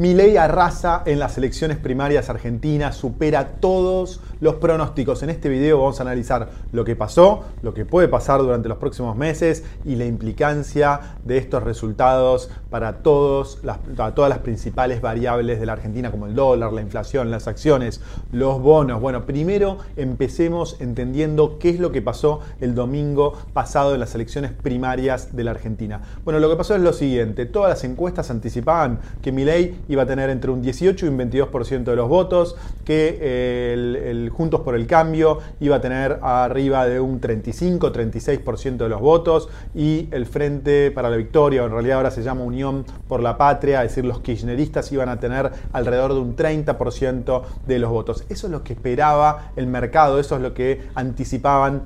Milei arrasa en las elecciones primarias argentinas, supera todos los pronósticos. En este video vamos a analizar lo que pasó, lo que puede pasar durante los próximos meses y la implicancia de estos resultados para, todas las principales variables de la Argentina, como el dólar, la inflación, las acciones, los bonos. Bueno, primero empecemos entendiendo qué es lo que pasó el domingo pasado en las elecciones primarias de la Argentina. Bueno, lo que pasó es lo siguiente, todas las encuestas anticipaban que Milei iba a tener entre un 18 y un 22% de los votos, que eh, el, Juntos por el Cambio iba a tener arriba de un 35-36% de los votos y el Frente para la Victoria, o en realidad ahora se llama Unión por la Patria, es decir, los kirchneristas iban a tener alrededor de un 30% de los votos. Eso es lo que esperaba el mercado, eso es lo que anticipaban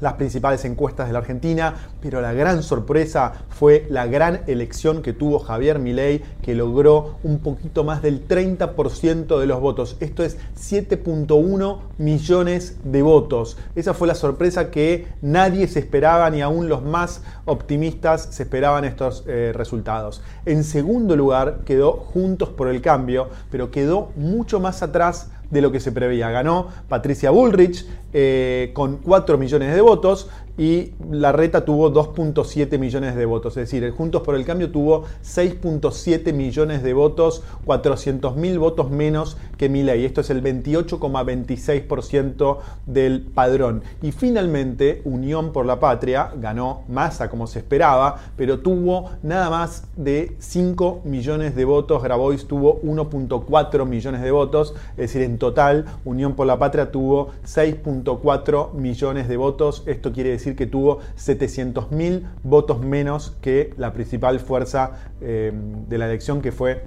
las principales encuestas de la Argentina, pero la gran sorpresa fue la gran elección que tuvo Javier Milei, que logró un poquito más del 30% de los votos. Esto es 7.1 millones de votos. Esa fue la sorpresa que nadie se esperaba, ni aún los más optimistas se esperaban estos eh, resultados. En segundo lugar quedó Juntos por el Cambio, pero quedó mucho más atrás de lo que se preveía. Ganó Patricia Bullrich eh, con 4 millones de votos y la reta tuvo 2.7 millones de votos. Es decir, el Juntos por el Cambio tuvo 6.7 millones de votos, 400 mil votos menos que Milei. Esto es el 28,26% del padrón. Y finalmente, Unión por la Patria ganó masa como se esperaba, pero tuvo nada más de 5 millones de votos. Grabois tuvo 1.4 millones de votos. Es decir, en total, Unión por la Patria tuvo 6.4 millones de votos. Esto quiere decir que tuvo 700.000 votos menos que la principal fuerza eh, de la elección que fue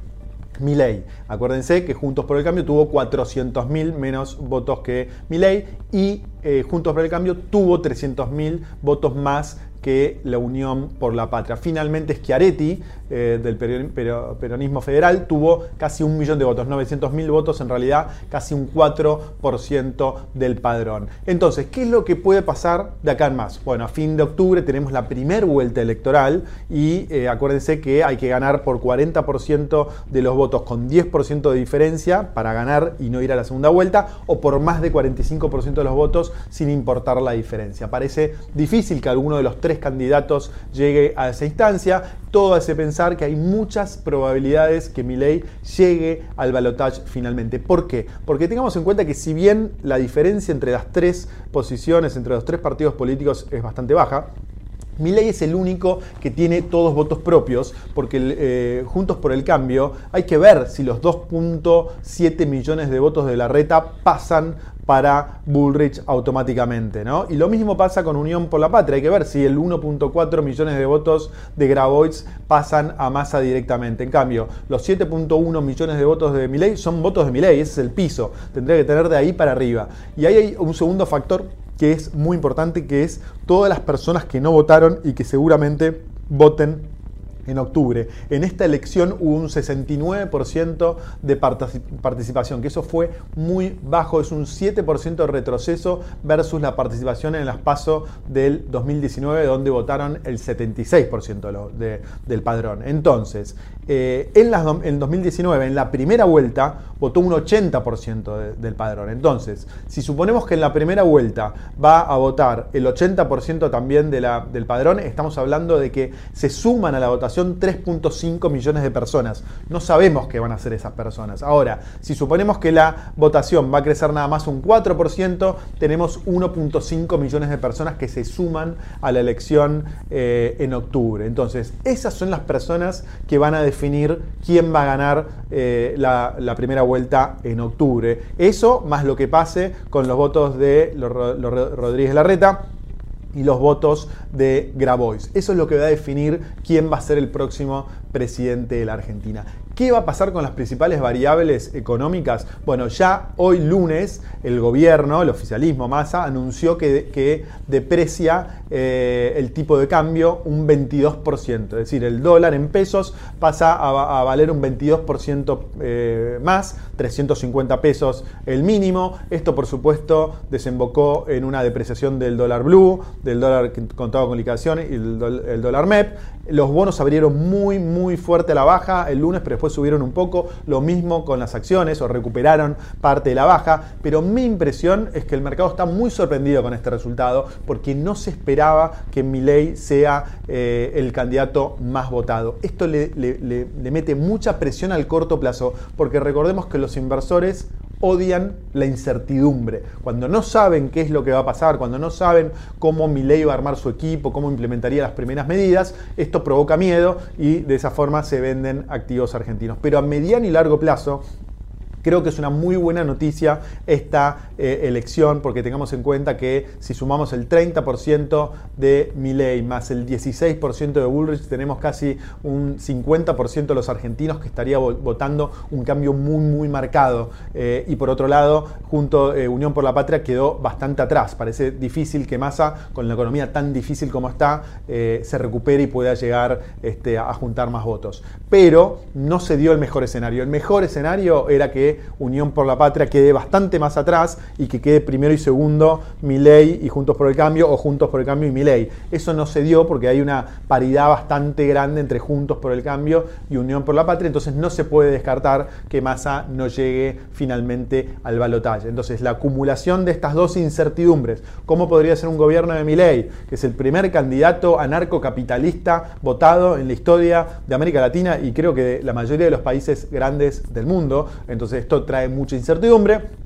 Milei. Acuérdense que Juntos por el Cambio tuvo 400.000 menos votos que Milei y eh, Juntos por el Cambio tuvo 300.000 votos más que la Unión por la Patria. Finalmente Schiaretti, eh, del peronismo federal, tuvo casi un millón de votos, 900.000 votos, en realidad casi un 4% del padrón. Entonces, ¿qué es lo que puede pasar de acá en más? Bueno, a fin de octubre tenemos la primera vuelta electoral y eh, acuérdense que hay que ganar por 40% de los votos con 10% de diferencia para ganar y no ir a la segunda vuelta, o por más de 45% de los votos sin importar la diferencia. Parece difícil que alguno de los tres candidatos llegue a esa instancia. Todo hace pensar que hay muchas probabilidades que Milei llegue al balotaje finalmente. ¿Por qué? Porque tengamos en cuenta que si bien la diferencia entre las tres posiciones, entre los tres partidos políticos es bastante baja, Milei es el único que tiene todos votos propios, porque eh, Juntos por el Cambio hay que ver si los 2.7 millones de votos de la reta pasan para Bullrich automáticamente. ¿no? Y lo mismo pasa con Unión por la Patria. Hay que ver si el 1.4 millones de votos de Grabois pasan a masa directamente. En cambio, los 7.1 millones de votos de Milei son votos de Milei, ese es el piso. Tendría que tener de ahí para arriba. Y ahí hay un segundo factor que es muy importante, que es todas las personas que no votaron y que seguramente voten en octubre. En esta elección hubo un 69% de participación, que eso fue muy bajo, es un 7% de retroceso versus la participación en las PASO del 2019, donde votaron el 76% del padrón. Entonces, eh, en, las, en 2019, en la primera vuelta, votó un 80% del padrón. Entonces, si suponemos que en la primera vuelta va a votar el 80% también del padrón, estamos hablando de que se suman a la votación 3.5 millones de personas. No sabemos qué van a hacer esas personas. Ahora, si suponemos que la votación va a crecer nada más un 4%, tenemos 1.5 millones de personas que se suman a la elección eh, en octubre. Entonces, esas son las personas que van a definir quién va a ganar eh, la, primera vuelta en octubre. Eso más lo que pase con los votos de Rodríguez Larreta y los votos de Grabois. Eso es lo que va a definir quién va a ser el próximo presidente de la Argentina. ¿Qué va a pasar con las principales variables económicas? Bueno, ya hoy lunes el gobierno, el oficialismo Massa, anunció que, deprecia eh, el tipo de cambio un 22%. Es decir, el dólar en pesos pasa a, valer un 22% eh, más, 350 pesos el mínimo. Esto, por supuesto, desembocó en una depreciación del dólar blue, del dólar contado con liquidación y el, dólar MEP. Los bonos abrieron muy, muy fuerte a la baja el lunes, pero después subieron un poco. Lo mismo con las acciones o recuperaron parte de la baja. Pero mi impresión es que el mercado está muy sorprendido con este resultado porque no se esperaba que Milei sea eh, el candidato más votado. Esto le mete mucha presión al corto plazo porque recordemos que los inversores odian la incertidumbre. Cuando no saben qué es lo que va a pasar, cuando no saben cómo Milei va a armar su equipo, cómo implementaría las primeras medidas, esto provoca miedo y de esa forma se venden activos argentinos. Pero a mediano y largo plazo, Creo que es una muy buena noticia esta eh, elección porque tengamos en cuenta que si sumamos el 30% de Milley más el 16% de Bullrich, tenemos casi un 50% de los argentinos que estaría votando un cambio muy, muy marcado. Eh, y por otro lado, junto eh, Unión por la Patria quedó bastante atrás. Parece difícil que Massa, con la economía tan difícil como está, se recupere y pueda llegar este, a juntar más votos. Pero no se dio el mejor escenario. El mejor escenario era que Unión por la Patria quede bastante más atrás y que quede primero y segundo Milei y Juntos por el Cambio o Juntos por el Cambio y Milei. Eso no se dio porque hay una paridad bastante grande entre Juntos por el Cambio y Unión por la Patria, entonces no se puede descartar que Massa no llegue finalmente al balotaje. Entonces la acumulación de estas dos incertidumbres, ¿cómo podría ser un gobierno de Milei, que es el primer candidato anarcocapitalista votado en la historia de América Latina y creo que de la mayoría de los países grandes del mundo? Entonces esto trae mucha incertidumbre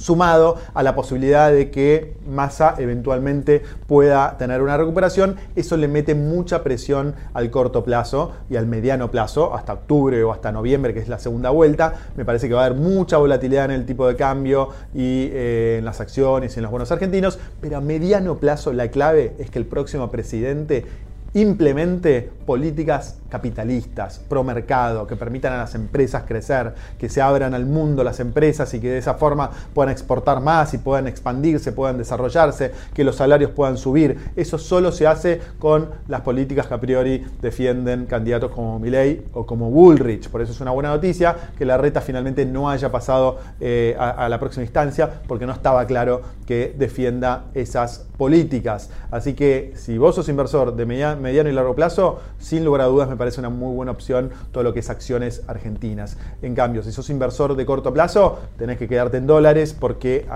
sumado a la posibilidad de que Massa eventualmente pueda tener una recuperación, eso le mete mucha presión al corto plazo y al mediano plazo, hasta octubre o hasta noviembre, que es la segunda vuelta. Me parece que va a haber mucha volatilidad en el tipo de cambio y eh, en las acciones y en los bonos argentinos, pero a mediano plazo la clave es que el próximo presidente implemente políticas capitalistas, pro mercado, que permitan a las empresas crecer, que se abran al mundo las empresas y que de esa forma puedan exportar más y puedan expandirse, puedan desarrollarse, que los salarios puedan subir. Eso solo se hace con las políticas que a priori defienden candidatos como Milley o como Bullrich. Por eso es una buena noticia que la reta finalmente no haya pasado eh, a, la próxima instancia porque no estaba claro que defienda esas políticas. Así que si vos sos inversor de mediano y largo plazo, sin lugar a dudas me parece una muy buena opción todo lo que es acciones argentinas. En cambio, si sos inversor de corto plazo, tenés que quedarte en dólares porque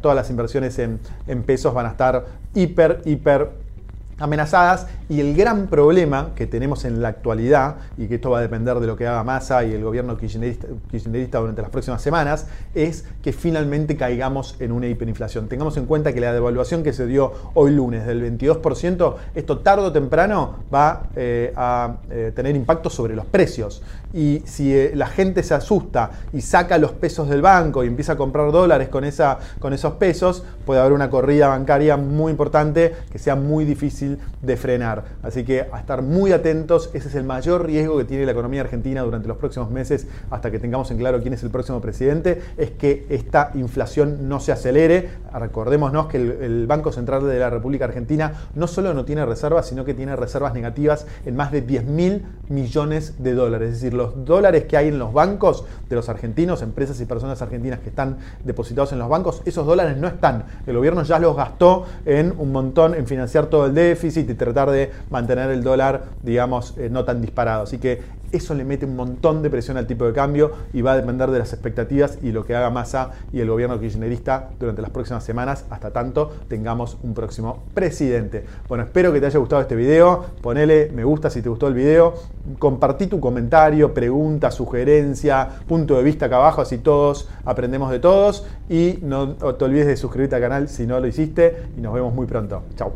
todas las inversiones en, en pesos van a estar hiper, hiper amenazadas y el gran problema que tenemos en la actualidad, y que esto va a depender de lo que haga Massa y el gobierno kirchnerista, durante las próximas semanas, es que finalmente caigamos en una hiperinflación. Tengamos en cuenta que la devaluación que se dio hoy lunes del 22%, esto tarde o temprano va eh, a eh, tener impacto sobre los precios. Y si eh, la gente se asusta y saca los pesos del banco y empieza a comprar dólares con, esa, con esos pesos, puede haber una corrida bancaria muy importante que sea muy difícil de frenar. Así que a estar muy atentos, ese es el mayor riesgo que tiene la economía argentina durante los próximos meses hasta que tengamos en claro quién es el próximo presidente, es que esta inflación no se acelere. Recordémonos que el, Banco Central de la República Argentina no solo no tiene reservas, sino que tiene reservas negativas en más de 10 mil millones de dólares. Es decir, los dólares que hay en los bancos de los argentinos, empresas y personas argentinas que están depositados en los bancos, esos dólares no están. El gobierno ya los gastó en un montón, en financiar todo el déficit y tratar de mantener el dólar, digamos, eh, no tan disparado. Así que eso le mete un montón de presión al tipo de cambio y va a depender de las expectativas y lo que haga Massa y el gobierno kirchnerista durante las próximas semanas, hasta tanto tengamos un próximo presidente. Bueno, espero que te haya gustado este video. Ponele me gusta si te gustó el video. Compartí tu comentario, pregunta, sugerencia, punto de vista acá abajo, así todos aprendemos de todos. Y no te olvides de suscribirte al canal si no lo hiciste. Y nos vemos muy pronto. Chao.